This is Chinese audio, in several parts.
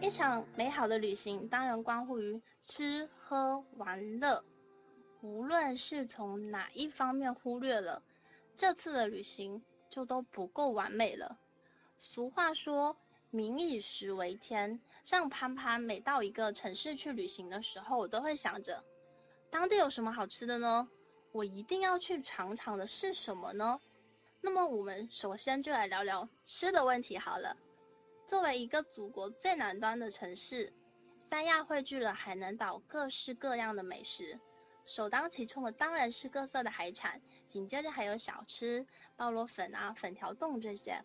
一场美好的旅行当然关乎于吃喝玩乐，无论是从哪一方面忽略了，这次的旅行就都不够完美了。俗话说“民以食为天”，像潘潘每到一个城市去旅行的时候，我都会想着，当地有什么好吃的呢？我一定要去尝尝的是什么呢？那么我们首先就来聊聊吃的问题好了。作为一个祖国最南端的城市，三亚汇聚了海南岛各式各样的美食，首当其冲的当然是各色的海产，紧接着还有小吃、鲍螺粉啊、粉条冻这些，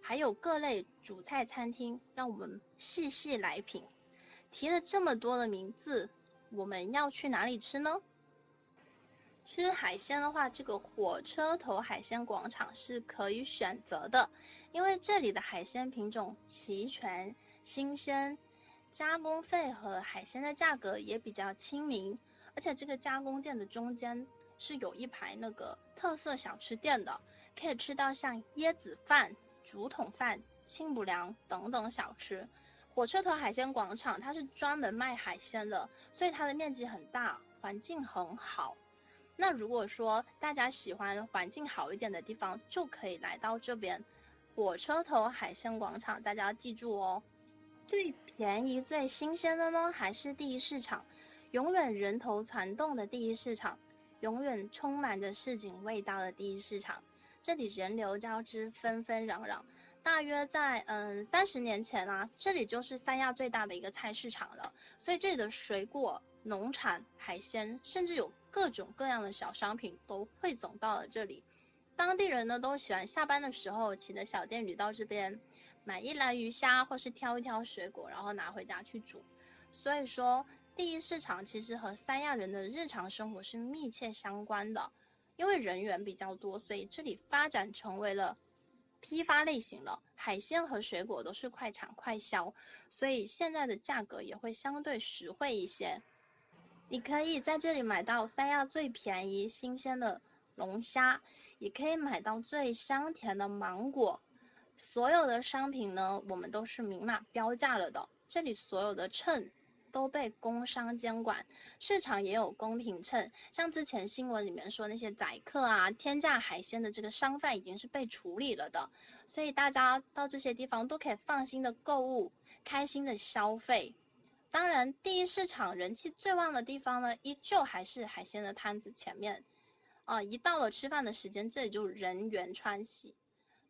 还有各类主菜餐厅，让我们细细来品。提了这么多的名字，我们要去哪里吃呢？吃海鲜的话，这个火车头海鲜广场是可以选择的，因为这里的海鲜品种齐全、新鲜，加工费和海鲜的价格也比较亲民，而且这个加工店的中间是有一排那个特色小吃店的，可以吃到像椰子饭、竹筒饭、清补凉等等小吃。火车头海鲜广场它是专门卖海鲜的，所以它的面积很大，环境很好。那如果说大家喜欢环境好一点的地方，就可以来到这边，火车头海鲜广场。大家要记住哦，最便宜、最新鲜的呢，还是第一市场，永远人头攒动的第一市场，永远充满着市井味道的第一市场。这里人流交织，纷纷攘攘。大约在嗯三十年前啊，这里就是三亚最大的一个菜市场了。所以这里的水果、农产、海鲜，甚至有各种各样的小商品都汇总到了这里。当地人呢都喜欢下班的时候骑着小电驴到这边，买一篮鱼虾，或是挑一挑水果，然后拿回家去煮。所以说，第一市场其实和三亚人的日常生活是密切相关的。因为人员比较多，所以这里发展成为了。批发类型了，海鲜和水果都是快产快销，所以现在的价格也会相对实惠一些。你可以在这里买到三亚最便宜新鲜的龙虾，也可以买到最香甜的芒果。所有的商品呢，我们都是明码标价了的。这里所有的秤。都被工商监管，市场也有公平秤。像之前新闻里面说那些宰客啊、天价海鲜的这个商贩已经是被处理了的，所以大家到这些地方都可以放心的购物，开心的消费。当然，第一市场人气最旺的地方呢，依旧还是海鲜的摊子前面。啊，一到了吃饭的时间，这里就人员川西。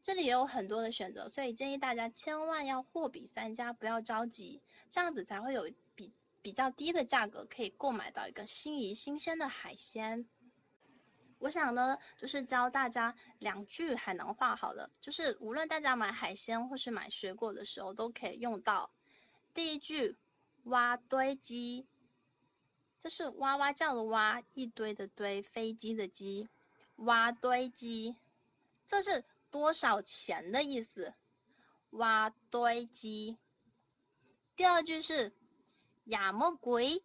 这里也有很多的选择，所以建议大家千万要货比三家，不要着急，这样子才会有比。比较低的价格可以购买到一个心仪新鲜的海鲜。我想呢，就是教大家两句海南话好了，就是无论大家买海鲜或是买水果的时候都可以用到。第一句，挖堆机，就是哇哇叫的哇，一堆的堆，飞机的机，挖堆机，这是多少钱的意思？挖堆机。第二句是。呀么鬼，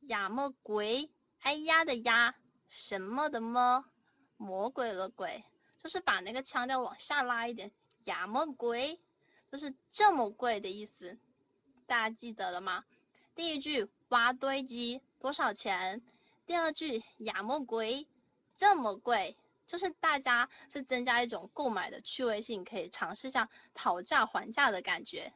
呀么鬼，哎呀的呀，什么的么，魔鬼的鬼，就是把那个腔调往下拉一点。呀么鬼，就是这么贵的意思，大家记得了吗？第一句挖堆积多少钱？第二句呀么鬼，这么贵，就是大家是增加一种购买的趣味性，可以尝试下讨价还价的感觉。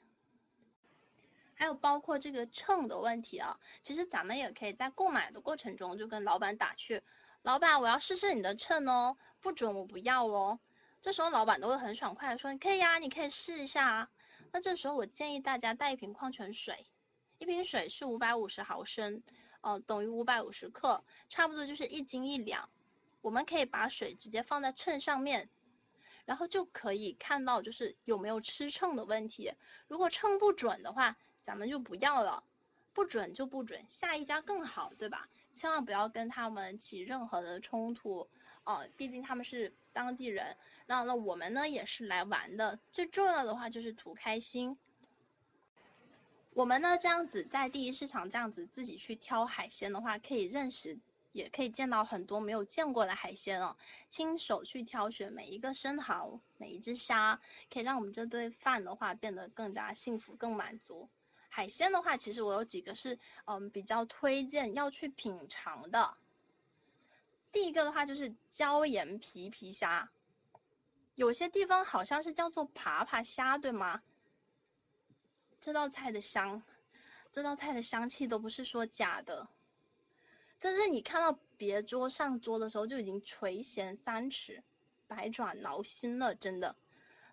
还有包括这个秤的问题啊，其实咱们也可以在购买的过程中就跟老板打趣，老板我要试试你的秤哦，不准我不要哦。这时候老板都会很爽快的说，你可以呀，你可以试一下啊。那这时候我建议大家带一瓶矿泉水，一瓶水是五百五十毫升，哦，等于五百五十克，差不多就是一斤一两。我们可以把水直接放在秤上面，然后就可以看到就是有没有吃秤的问题。如果称不准的话，咱们就不要了，不准就不准，下一家更好，对吧？千万不要跟他们起任何的冲突哦，毕竟他们是当地人，那那我们呢也是来玩的，最重要的话就是图开心。我们呢这样子在第一市场这样子自己去挑海鲜的话，可以认识也可以见到很多没有见过的海鲜哦。亲手去挑选每一个生蚝，每一只虾，可以让我们这顿饭的话变得更加幸福、更满足。海鲜的话，其实我有几个是嗯比较推荐要去品尝的。第一个的话就是椒盐皮皮虾，有些地方好像是叫做爬爬虾，对吗？这道菜的香，这道菜的香气都不是说假的，这是你看到别桌上桌的时候就已经垂涎三尺，百爪挠心了，真的。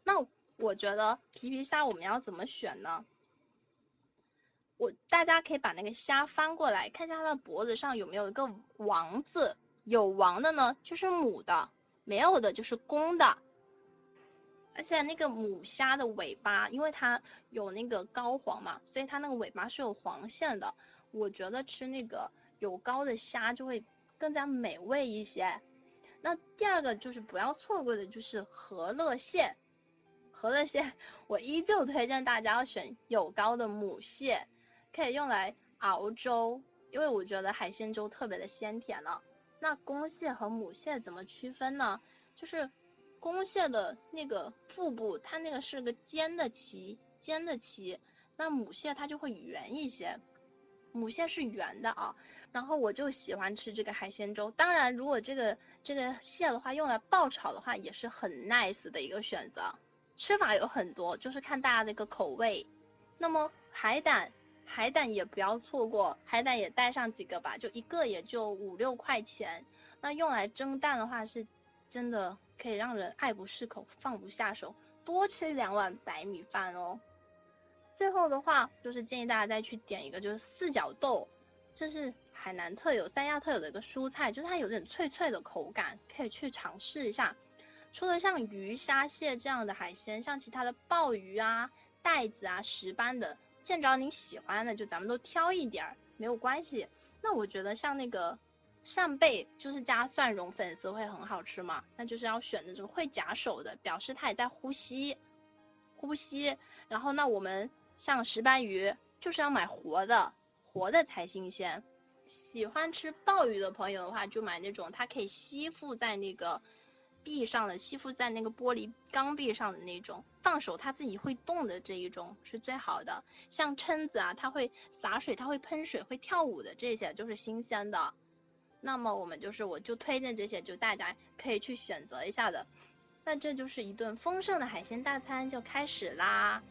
那我觉得皮皮虾我们要怎么选呢？我大家可以把那个虾翻过来，看一下它的脖子上有没有一个王字，有王的呢就是母的，没有的就是公的。而且那个母虾的尾巴，因为它有那个膏黄嘛，所以它那个尾巴是有黄线的。我觉得吃那个有膏的虾就会更加美味一些。那第二个就是不要错过的就是和乐蟹，和乐蟹我依旧推荐大家要选有膏的母蟹，可以用来熬粥，因为我觉得海鲜粥特别的鲜甜了。那公蟹和母蟹怎么区分呢？就是。公蟹的那个腹部，它那个是个尖的鳍，尖的鳍。那母蟹它就会圆一些，母蟹是圆的啊。然后我就喜欢吃这个海鲜粥。当然，如果这个这个蟹的话用来爆炒的话，也是很 nice 的一个选择。吃法有很多，就是看大家的一个口味。那么海胆，海胆也不要错过，海胆也带上几个吧，就一个也就五六块钱。那用来蒸蛋的话，是真的。可以让人爱不释口、放不下手，多吃两碗白米饭哦。最后的话，就是建议大家再去点一个，就是四角豆，这是海南特有、三亚特有的一个蔬菜，就是它有点脆脆的口感，可以去尝试一下。除了像鱼虾蟹这样的海鲜，像其他的鲍鱼啊、带子啊、石斑的，见着你喜欢的，就咱们都挑一点儿，没有关系。那我觉得像那个。扇贝就是加蒜蓉粉丝会很好吃嘛？那就是要选那种会夹手的，表示它也在呼吸，呼吸。然后那我们像石斑鱼就是要买活的，活的才新鲜。喜欢吃鲍鱼的朋友的话，就买那种它可以吸附在那个壁上的，吸附在那个玻璃缸壁上的那种，放手它自己会动的这一种是最好的。像蛏子啊，它会洒水，它会喷水，会跳舞的这些就是新鲜的。那么我们就是，我就推荐这些，就大家可以去选择一下的。那这就是一顿丰盛的海鲜大餐就开始啦。